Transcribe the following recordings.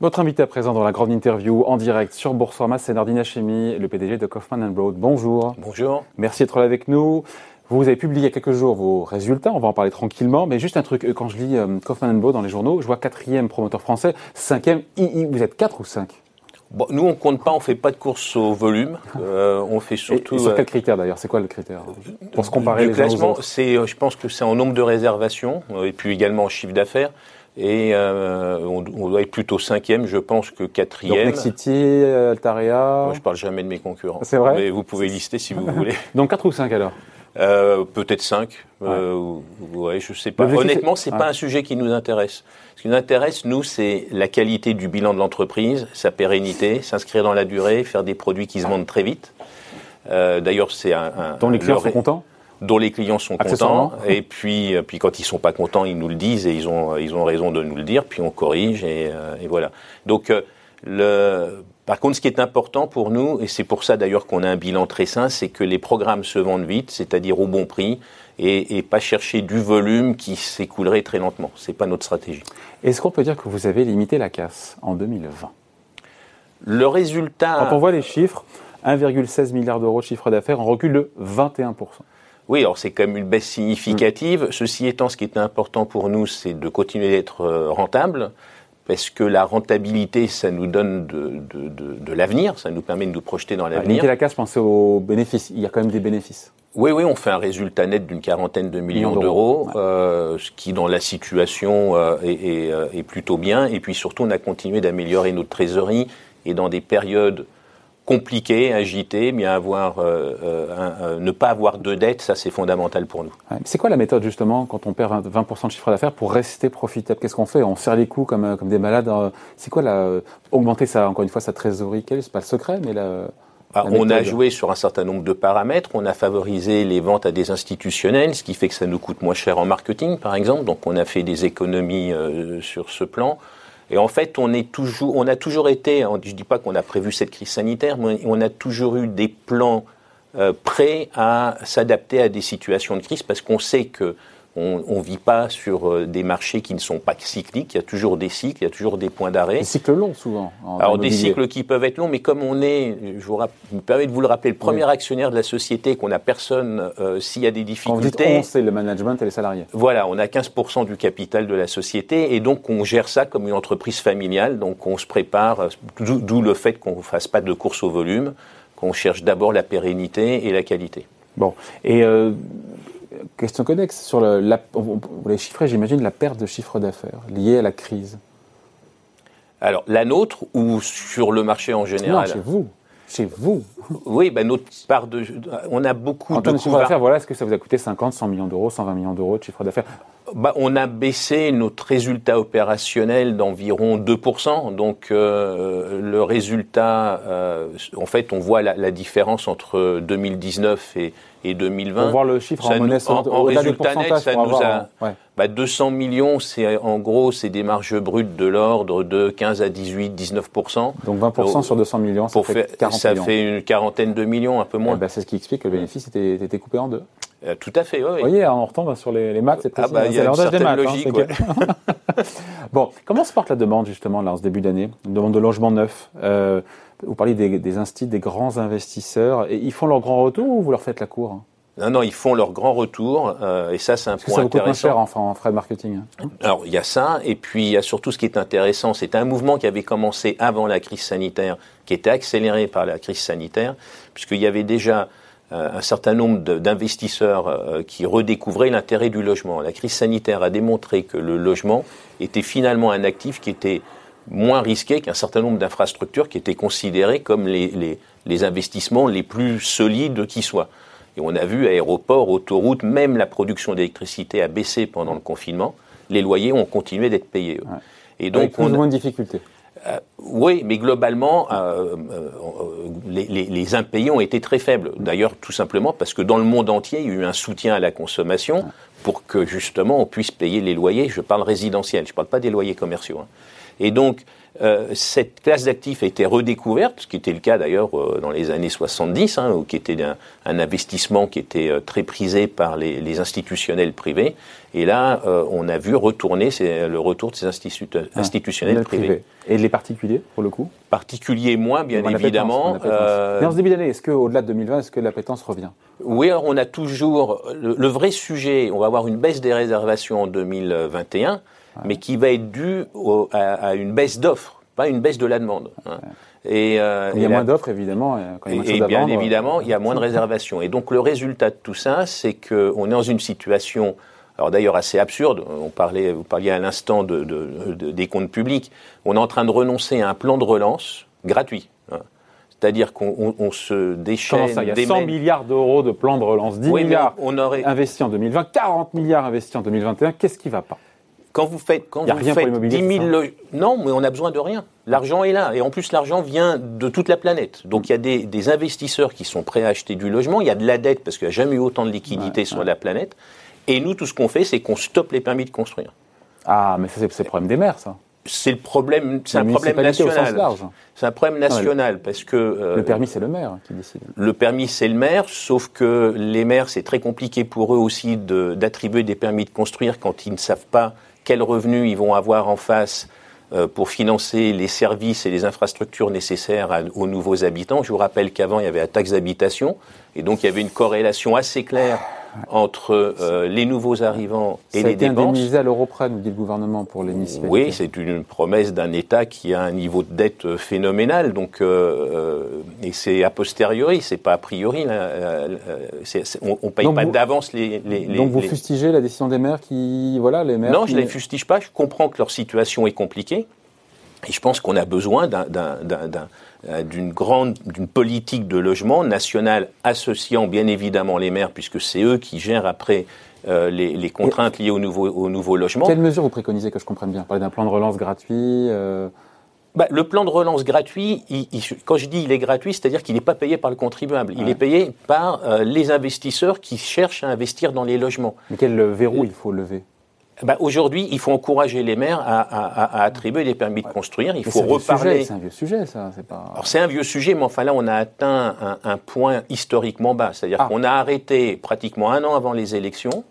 Votre invité à présent dans la grande interview en direct sur Boursorama, c'est Nardine Hachemi, le PDG de Kaufman Broad. Bonjour. Bonjour. Merci d'être là avec nous. Vous avez publié il y a quelques jours vos résultats, on va en parler tranquillement, mais juste un truc, euh, quand je lis euh, Kaufman Broad dans les journaux, je vois quatrième promoteur français, cinquième II, vous êtes quatre ou cinq? Bon, nous, on compte pas, on fait pas de course au volume. Euh, on fait surtout. Et, sur quel critère d'ailleurs? C'est quoi le critère? Pour se comparer du les classement, c'est, je pense que c'est en nombre de réservations et puis également en chiffre d'affaires. Et euh, on, on, doit être plutôt cinquième, je pense, que quatrième. Donc Nexity, Altaria. Moi, je parle jamais de mes concurrents. C'est vrai. Mais vous pouvez lister si vous voulez. Donc 4 ou 5 alors euh, Peut-être 5. Ouais. Euh, ouais, je sais pas. Honnêtement, c'est ouais. pas un sujet qui nous intéresse. Ce qui nous intéresse, nous, c'est la qualité du bilan de l'entreprise, sa pérennité, s'inscrire dans la durée, faire des produits qui se vendent très vite. Euh, D'ailleurs, c'est un, un. Dont les clients sont contents dont les clients sont contents. Et puis, euh, puis quand ils sont pas contents, ils nous le disent et ils ont, ils ont raison de nous le dire. Puis on corrige et, euh, et voilà. Donc, euh, le, par contre, ce qui est important pour nous, et c'est pour ça d'ailleurs qu'on a un bilan très sain, c'est que les programmes se vendent vite, c'est-à-dire au bon prix, et, et, pas chercher du volume qui s'écoulerait très lentement. C'est pas notre stratégie. Est-ce qu'on peut dire que vous avez limité la casse en 2020 Le résultat. Quand on voit les chiffres, 1,16 milliard d'euros de chiffre d'affaires, en recul de 21 oui, alors c'est quand même une baisse significative. Mmh. Ceci étant, ce qui est important pour nous, c'est de continuer d'être rentable, parce que la rentabilité, ça nous donne de, de, de, de l'avenir, ça nous permet de nous projeter dans l'avenir. Limiter la casse, pensez aux bénéfices. Il y a quand même des bénéfices. Oui, oui, on fait un résultat net d'une quarantaine de millions d'euros, ouais. euh, ce qui, dans la situation, euh, est, est, est, plutôt bien. Et puis surtout, on a continué d'améliorer notre trésorerie et dans des périodes compliqué, agité, bien avoir, euh, euh, ne pas avoir de dette, ça c'est fondamental pour nous. Ouais, c'est quoi la méthode justement quand on perd 20%, 20 de chiffre d'affaires pour rester profitable? Qu'est-ce qu'on fait? On serre les coups comme, comme des malades C'est quoi la, augmenter ça encore une fois sa trésorerie? C'est pas le secret, mais la, ah, on a joué sur un certain nombre de paramètres. On a favorisé les ventes à des institutionnels, ce qui fait que ça nous coûte moins cher en marketing, par exemple. Donc on a fait des économies euh, sur ce plan. Et en fait, on a toujours été, je dis pas qu'on a prévu cette crise sanitaire, mais on a toujours eu des plans euh, prêts à s'adapter à des situations de crise parce qu'on sait que on ne vit pas sur euh, des marchés qui ne sont pas cycliques. Il y a toujours des cycles, il y a toujours des points d'arrêt. Des cycles longs, souvent. Alors, des cycles qui peuvent être longs, mais comme on est, je vous me permets de vous le rappeler, le premier oui. actionnaire de la société, qu'on n'a personne euh, s'il y a des difficultés. Quand vous dites on, c'est le management et les salariés. Voilà, on a 15% du capital de la société et donc on gère ça comme une entreprise familiale. Donc on se prépare, d'où le fait qu'on ne fasse pas de course au volume, qu'on cherche d'abord la pérennité et la qualité. Bon, et euh, question connexe sur le, la, vous l'avez chiffré, j'imagine, la perte de chiffre d'affaires liée à la crise. Alors, la nôtre ou sur le marché en général? Non, chez vous. Chez vous. Oui, ben notre part de, on a beaucoup en de chiffre d'affaires. Voilà, est-ce que ça vous a coûté 50, 100 millions d'euros, 120 millions d'euros de chiffre d'affaires? Bah, on a baissé notre résultat opérationnel d'environ 2%. Donc euh, le résultat, euh, en fait, on voit la, la, différence entre 2019 et, et 2020. Pour voir le chiffre ça en monnaie, en, en résultat net, ça nous avoir, a ouais. bah, 200 millions. C'est en gros, c'est des marges brutes de l'ordre de 15 à 18, 19 Donc 20 Donc, sur 200 millions, ça fait faire, 40 ça millions. fait une quarantaine de millions, un peu moins. Eh ben, c'est ce qui explique que le bénéfice était, était coupé en deux. Euh, tout à fait, oui. Vous voyez, on retombe sur les, les maths, c'est ah bah, l'ordre des maths. Logique, hein, ouais. bon, comment se porte la demande justement là en ce début d'année? Demande de logement neuf. Euh, vous parlez des, des instituts, des grands investisseurs. Et ils font leur grand retour ou vous leur faites la cour non, non, ils font leur grand retour, euh, et ça, c'est un Parce point que ça coûte intéressant. moins cher enfin, en frais de marketing. Hein. Alors, il y a ça, et puis il y a surtout ce qui est intéressant, c'est un mouvement qui avait commencé avant la crise sanitaire, qui était accéléré par la crise sanitaire, puisqu'il y avait déjà un certain nombre d'investisseurs euh, qui redécouvraient l'intérêt du logement. La crise sanitaire a démontré que le logement était finalement un actif qui était moins risqué qu'un certain nombre d'infrastructures qui étaient considérées comme les, les, les investissements les plus solides qui soient. Et on a vu aéroports, autoroutes, même la production d'électricité a baissé pendant le confinement. Les loyers ont continué d'être payés. Ouais. Et donc, Avec plus on ou moins de difficultés. Euh, oui, mais globalement, euh, euh, les, impayés ont été très faibles. D'ailleurs, tout simplement parce que dans le monde entier, il y a eu un soutien à la consommation pour que justement on puisse payer les loyers. Je parle résidentiel, je ne parle pas des loyers commerciaux. Hein. Et donc, euh, cette classe d'actifs a été redécouverte, ce qui était le cas d'ailleurs euh, dans les années 70, hein, qui était un, un, investissement qui était euh, très prisé par les, les institutionnels privés. Et là, on a vu retourner le retour de ces institu ah, institutionnels privés. Et les particuliers, pour le coup Particuliers moins, bien évidemment. Mais en ce début d'année, est-ce qu'au-delà de 2020, est-ce que l'appétence revient? Oui, alors on a toujours... Le, le, vrai sujet, on va avoir une baisse des réservations en 2021 mais qui va être dû à, une baisse d'offres, pas une baisse de la demande. Hein. Et, euh, il y a moins d'offres, évidemment. Quand il y a et, bien évidemment, il y a moins de réservations. Et donc le résultat de tout ça, c'est qu'on est dans une situation, alors d'ailleurs assez absurde. On parlait, vous parliez à l'instant de, de, des comptes publics. On est en train de renoncer à un plan de relance gratuit. Hein. C'est-à-dire qu'on se déchaîne. Ça Il y a 100 milliards d'euros de plan de relance, 10 milliards on aurait... investis en 2020, 40 milliards investis en 2021. Qu'est-ce qui ne va pas? Quand vous faites, quand vous faites 10 000 non, mais on a besoin de rien. L'argent est là. Et en plus, l'argent vient de toute la planète. Donc, il y a des, investisseurs qui sont prêts à acheter du logement. Il y a de la dette parce qu'il n'y a jamais eu autant de liquidités sur la planète. Et nous, tout ce qu'on fait, c'est qu'on stoppe les permis de construire. Ah, mais ça, c'est le problème des maires, ça. C'est le problème, c'est un problème national. C'est un problème national parce que euh, le permis c'est le maire qui décide. Le permis c'est le maire, sauf que les maires c'est très compliqué pour eux aussi d'attribuer des permis de construire quand ils ne savent pas quels revenus ils vont avoir en face euh, pour financer les services et les infrastructures nécessaires aux nouveaux habitants. Je vous rappelle qu'avant, il y avait la taxe d'habitation, et donc il y avait une corrélation assez claire entre euh, les nouveaux arrivants et les a été dépenses. indemnisé à l'euro près, nous dit le gouvernement, pour les municipalités. Oui, c'est une promesse d'un État qui a un niveau de dette euh, phénoménal. Donc, euh, et c'est a posteriori, c'est pas a priori. on, ne paye pas d'avance les, les, Donc vous fustigez la décision des maires qui, voilà, les maires. Non, je je les fustige pas. Je comprends que leur situation est compliquée, et je pense qu'on a besoin euh, d'une grande, d'une politique de logement nationale associant bien évidemment les maires, puisque c'est eux qui gèrent après euh, les, les, contraintes liées au nouveau, au nouveau logement. Quelles mesures vous préconisez que je comprenne bien? Parler d'un plan de relance gratuit euh... bah, Le plan de relance gratuit, il, il, quand je dis il est gratuit, c'est-à-dire qu'il n'est pas payé par le contribuable. Il est payé par euh, les investisseurs qui cherchent à investir dans les logements. Mais quel verrou il faut lever? Bah, Aujourd'hui, il faut encourager les maires à, à, à attribuer des permis de construire. Il faut reparler. C'est un vieux sujet, ça. Pas... Alors c'est un vieux sujet, mais enfin là, on a atteint un, un point historiquement bas. C'est-à-dire ah. qu'on a arrêté pratiquement un an avant les élections.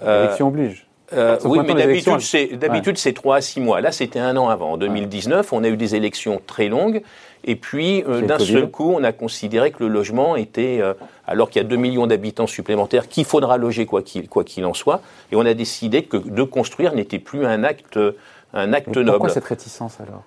L'élection euh, oblige. Euh, oui, mais d'habitude, c'est d'habitude c'est trois à six mois. Là, c'était un an avant. En 2019, on a eu des élections très longues. Et puis, euh, d'un seul coup, on a considéré que le logement était, euh, alors qu'il y a 2 millions d'habitants supplémentaires, qu'il faudra loger quoi qu'il quoi qu'il en soit. Et on a décidé que de construire n'était plus un acte, un acte noble. Pourquoi cette réticence alors?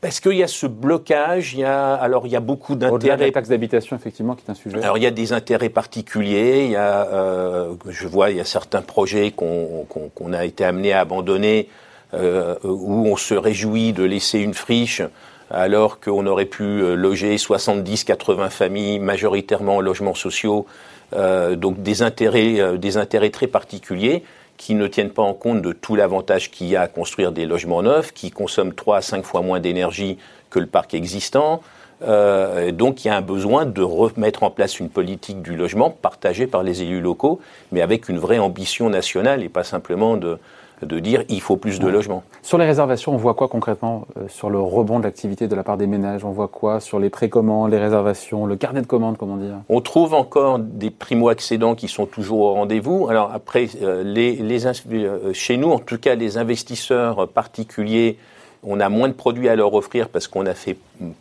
Parce qu'il y a ce blocage, il y a alors il y a beaucoup d'intérêts. D'habitation, effectivement, qui est un sujet. Alors il y a des intérêts particuliers. Il y a, euh, je vois, il y a certains projets qu'on a été amené à abandonner, euh, où on se réjouit de laisser une friche alors qu'on aurait pu euh, loger 70-80 familles, majoritairement en logements sociaux, euh, donc des intérêts, des intérêts très particuliers qui ne tiennent pas en compte de tout l'avantage qu'il y a à construire des logements neufs, qui consomment 3 à 5 fois moins d'énergie que le parc existant. Euh, donc il y a un besoin de remettre en place une politique du logement partagée par les élus locaux, mais avec une vraie ambition nationale et pas simplement de, de dire il faut plus de logements. Sur les réservations, on voit quoi concrètement euh, sur le rebond de l'activité de la part des ménages? On voit quoi sur les précommandes, les réservations, le carnet de commandes, comment dire On trouve encore des primo-accédants qui sont toujours au rendez-vous. Alors après, euh, les, les, euh, chez nous, en tout cas, les investisseurs particuliers, on a moins de produits à leur offrir parce qu'on a fait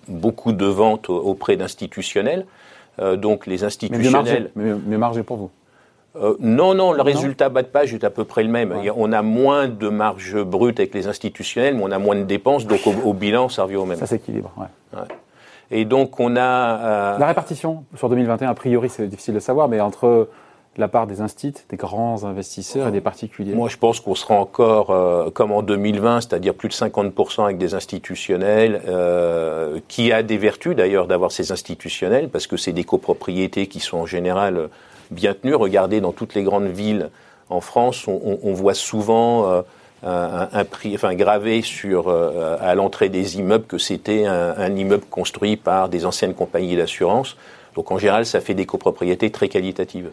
beaucoup de ventes auprès d'institutionnels. donc les institutionnels... Mais mieux margé pour vous euh, non, non, le résultat bas de page est à peu près le même. On a moins de marge brute avec les institutionnels, mais on a moins de dépenses, donc au, bilan, ça revient au même. Ça s'équilibre, ouais. Et donc on a... Euh, la répartition sur 2021, a priori, c'est difficile de savoir, mais entre la part des instituts, des grands investisseurs et des particuliers Moi, je pense qu'on sera encore euh, comme en 2020, c'est-à-dire plus de 50% avec des institutionnels, qui a des vertus d'ailleurs d'avoir ces institutionnels, parce que c'est des copropriétés qui sont en général bien tenu. Regardez dans toutes les grandes villes en France, on, voit souvent euh, un, prix, enfin gravé sur euh, à l'entrée des immeubles que c'était un, immeuble construit par des anciennes compagnies d'assurance. Donc en général, ça fait des copropriétés très qualitatives.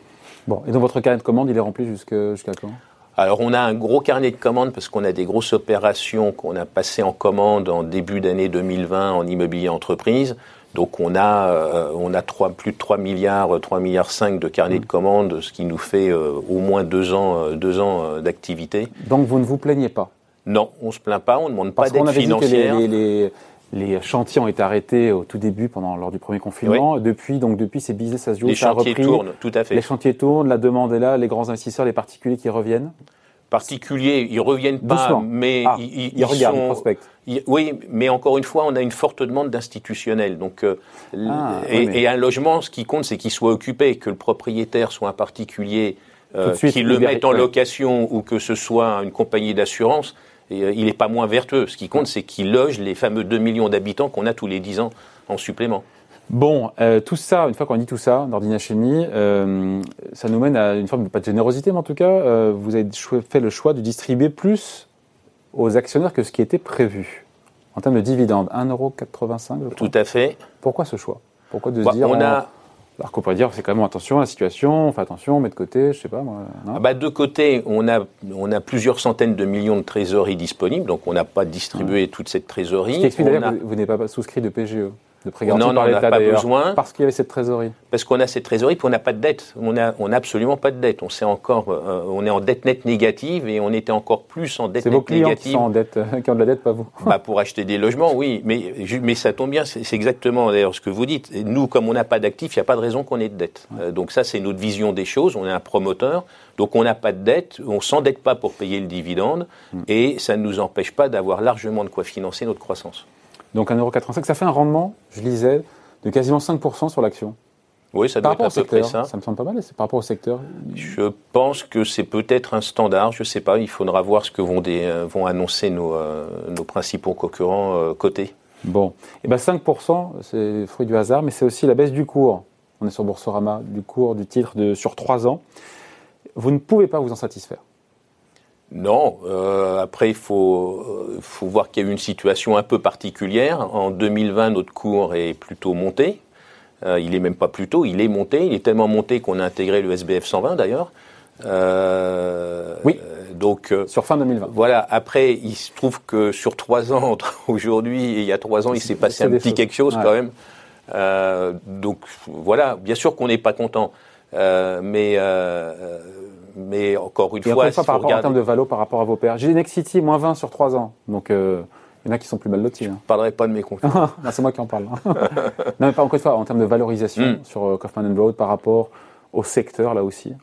Bon, et dans votre carnet de commande, il est rempli jusqu'à quand? Alors on a un gros carnet de commandes parce qu'on a des grosses opérations qu'on a passées en commande en début d'année 2020 en immobilier entreprise. Donc on a, euh, on a plus de 3 milliards, 3 milliards 5 de carnet de commandes, ce qui nous fait euh, au moins deux ans, deux ans d'activité. Donc vous ne vous plaignez pas? Non, on se plaint pas, on ne demande pas d'aide financière. Que les, les chantiers ont été arrêtés au tout début, pendant lors du premier confinement. Depuis, donc depuis, c'est business as usual. Les chantiers tournent, tout à fait. Les chantiers tournent, la demande est là, les grands investisseurs, les particuliers qui reviennent. Particuliers, ils reviennent pas, mais ah, ils, regardent, prospectent. oui, mais encore une fois, on a une forte demande d'institutionnels. Donc, euh, ah, et, un logement, ce qui compte, c'est qu'il soit occupé, que le propriétaire soit un particulier euh, qui le mette en location ou que ce soit une compagnie d'assurance euh, il n'est pas moins vertueux. Ce qui compte, c'est qu'il loge les fameux 2 millions d'habitants qu'on a tous les 10 ans en supplément. Bon, euh, tout ça, une fois qu'on dit tout ça, d'Ordina Chimie, euh, ça nous mène à une forme de, pas de générosité, mais en tout cas, vous avez fait le choix de distribuer plus aux actionnaires que ce qui était prévu. En termes de dividendes, 1,85€. Tout à fait. Pourquoi ce choix? Pourquoi de se bah, dire... On a, alors qu'on pourrait dire, c'est quand même attention à la situation, on fait attention, on met de côté, je sais pas moi. Ah bah de côté, on a, on a plusieurs centaines de millions de trésoreries disponibles, donc on n'a pas distribué toute cette trésorerie. Ce qui explique d'ailleurs que vous, vous n'avez pas souscrit de PGE de non, non, on n'a pas besoin. Parce qu'il y avait cette trésorerie. Parce qu'on a cette trésorerie, puis on n'a pas de dette. On n'a on absolument pas de dette. On, sait encore, euh, on est en dette nette négative et on était encore plus en dette nette négative. C'est vos clients qui sont en dette, euh, qui ont de la dette, pas vous. Bah, pour acheter des logements, oui. Mais, mais ça tombe bien, c'est exactement d'ailleurs ce que vous dites. nous, comme on n'a pas d'actifs, il n'y a pas de raison qu'on ait de dette. Euh, donc ça, c'est notre vision des choses. On est un promoteur. Donc on n'a pas de dette, on s'endette pas pour payer le dividende mm. et ça ne nous empêche pas d'avoir largement de quoi financer notre croissance. Donc 1,85€, ça fait un rendement, je lisais, de quasiment 5% sur l'action. Oui, ça doit être à peu près ça. Ça me semble pas mal, c'est par rapport au secteur. Je pense que c'est peut-être un standard, je ne sais pas, il faudra voir ce que vont, des, euh, vont annoncer nos, euh, nos principaux concurrents euh, cotés. Bon, et eh ben 5%, c'est fruit du hasard, mais c'est aussi la baisse du cours. On est sur Boursorama, du cours du titre de, sur 3 ans. Vous ne pouvez pas vous en satisfaire. Non, euh, après il faut, euh, faut voir qu'il y a eu une situation un peu particulière. En 2020, notre cours est plutôt monté. Euh, il est même pas plutôt, il est monté. Il est tellement monté qu'on a intégré le SBF 120 d'ailleurs. oui. Donc sur fin 2020. Voilà. Après, il se trouve que sur trois ans entre aujourd'hui et il y a trois ans, il s'est passé un petit quelque chose quand même. donc voilà. Bien sûr qu'on n'est pas content, mais mais encore une fois, par rapport en termes de valo par rapport à vos pairs. J'ai Nexity moins 20 sur 3 ans. Donc euh, il y en a qui sont plus mal lotis. Je ne hein. parlerai pas de mes concurrents. c'est moi qui en parle. non, mais pas encore une fois, en termes de valorisation hmm. sur euh, Kaufman Broad par rapport au secteur là aussi.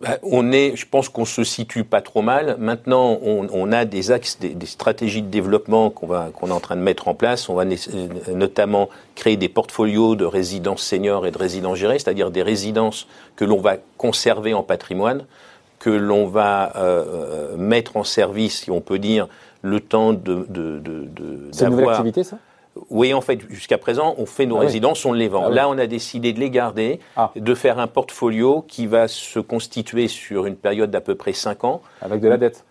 Bah, on est, je pense qu'on se situe pas trop mal. Maintenant, on, a des axes, des, stratégies de développement qu'on va, qu'on est en train de mettre en place. On va notamment créer des portfolios de résidences seniors et de résidences gérées, c'est-à-dire des résidences que l'on va conserver en patrimoine, que l'on va euh, euh, mettre en service, si on peut dire, le temps de, de, de, de C'est une nouvelle activité, ça? Oui, en fait, jusqu'à présent, on fait nos ah résidences, on les vend. Ah Là, on a décidé de les garder, ah. de faire un portfolio qui va se constituer sur une période d'à peu près 5 ans. Avec de la dette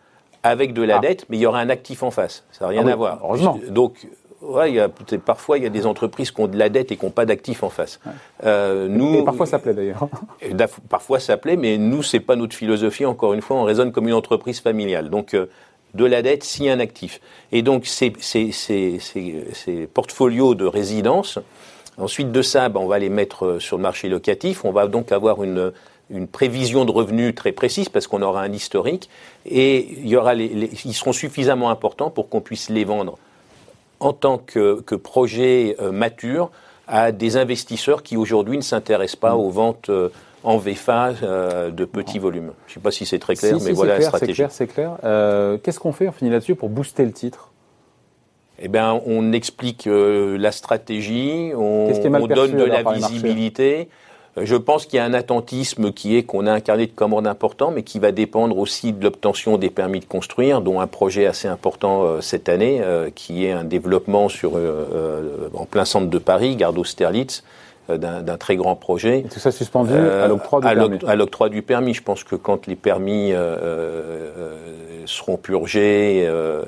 Avec de la dette, mais il y aura un actif en face. Ça n'a rien à voir. Heureusement. Donc, ouais, il y a, parfois, il y a des entreprises qui ont de la dette et qui n'ont pas d'actif en face. Euh, nous, et parfois, ça plaît d'ailleurs. parfois, ça plaît, mais nous, c'est pas notre philosophie. Encore une fois, on raisonne comme une entreprise familiale. Donc, euh, de la dette si un actif. Et donc ces, ces, ces, ces portfolios de résidence, ensuite de ça, ben, on va les mettre euh, sur le marché locatif. On va donc avoir une, une prévision de revenus très précise parce qu'on aura un historique et il y aura les, ils seront suffisamment importants pour qu'on puisse les vendre en tant que, que projet euh, mature à des investisseurs qui aujourd'hui ne s'intéressent pas mmh. aux ventes euh, en VFA euh, de petits volumes. Je ne sais pas si c'est très clair, mais voilà la stratégie. C'est clair, c'est clair. Euh, qu'est-ce qu'on fait, on finit là-dessus, pour booster le titre? Eh bien, on explique euh, la stratégie, on, donne de la visibilité. Je pense qu'il y a un attentisme qui est qu'on a un carnet de commandes important, mais qui va dépendre aussi de l'obtention des permis de construire, dont un projet assez important cette année, qui est un développement sur, en plein centre de Paris, Gare d'Austerlitz, d'un très grand projet. Et tout ça suspendu à l'octroi du permis À l'octroi du permis. Je pense que quand les permis euh, euh, seront purgés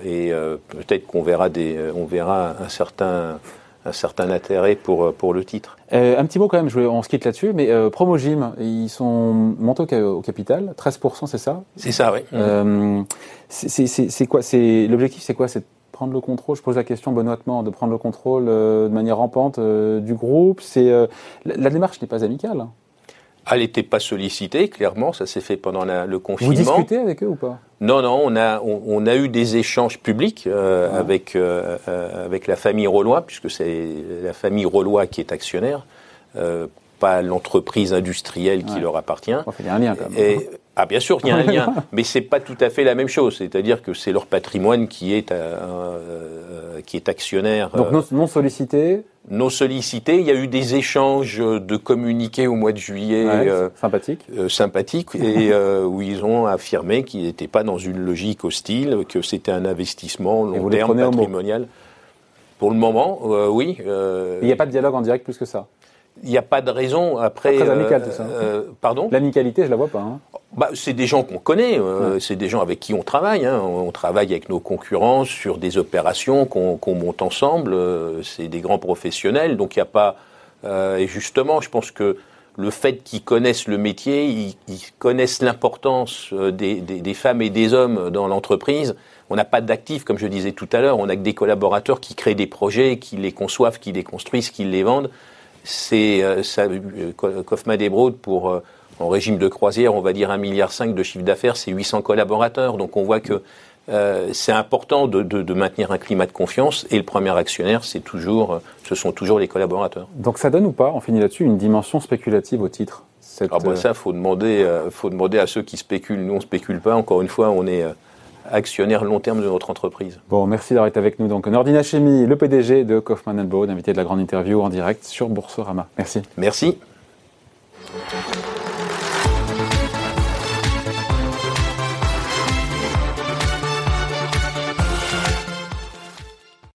et peut-être qu'on verra, des, on verra un certain un certain intérêt pour, pour le titre. Euh, un petit mot quand même, je on se quitte là-dessus, mais euh, Promogym, ils sont montés au, capital, 13%, c'est ça? C'est ça, oui. Euh, c'est quoi? L'objectif, c'est quoi C'est prendre le contrôle, je pose la question benoîtement, de prendre le contrôle de manière rampante du groupe. C'est la, la, démarche n'est pas amicale. Hein. Elle n'était pas sollicitée, clairement, ça s'est fait pendant le confinement. Vous discutez avec eux ou pas? Non, non, on a, on, a eu des échanges publics euh, ah. avec, euh, euh, avec la famille Rollois, puisque c'est la famille Rollois qui est actionnaire, pas l'entreprise industrielle qui leur appartient. il y a un lien quand même. ah, bien sûr, il y a un lien, mais c'est pas tout à fait la même chose. C'est-à-dire que c'est leur patrimoine qui est, qui est actionnaire. Donc non, non sollicité nos sollicités. Il y a eu des échanges de communiqués au mois de juillet. Euh, sympathiques. Euh, sympathiques, et euh, où ils ont affirmé qu'ils n'étaient pas dans une logique hostile, que c'était un investissement long terme patrimonial. Pour le moment, oui. Il n'y a pas de dialogue en direct plus que ça il n'y a pas de raison après. Très amical tout ça. pardon? L'amicalité, je la vois pas. Hein. Bah, c'est des gens qu'on connaît, c'est des gens avec qui on travaille. Hein. On travaille avec nos concurrents sur des opérations qu'on monte ensemble. c'est des grands professionnels, donc il n'y a pas. Euh, et justement, je pense que le fait qu'ils connaissent le métier, ils, connaissent l'importance euh, des, des, des, femmes et des hommes dans l'entreprise. On n'a pas d'actifs, comme je disais tout à l'heure. On a que des collaborateurs qui créent des projets, qui les conçoivent, qui les construisent, qui les vendent. C'est euh, Kaufmann et Broad pour en régime de croisière, on va dire 1,5 milliard de chiffre d'affaires, c'est 800 collaborateurs. Donc on voit que euh, c'est important de, maintenir un climat de confiance et le premier actionnaire, c'est toujours, ce sont toujours les collaborateurs. Donc ça donne ou pas, on finit là-dessus, une dimension spéculative au titre cette... Ah bah ça, faut demander, euh, faut demander à ceux qui spéculent. Nous, on spécule pas. Encore une fois, on est euh, actionnaire long terme de notre entreprise. Bon, merci d'avoir été avec nous. Donc, Nordina Chemi, le PDG de Kaufmann Broad, invité de la grande interview en direct sur Boursorama. Merci. Merci.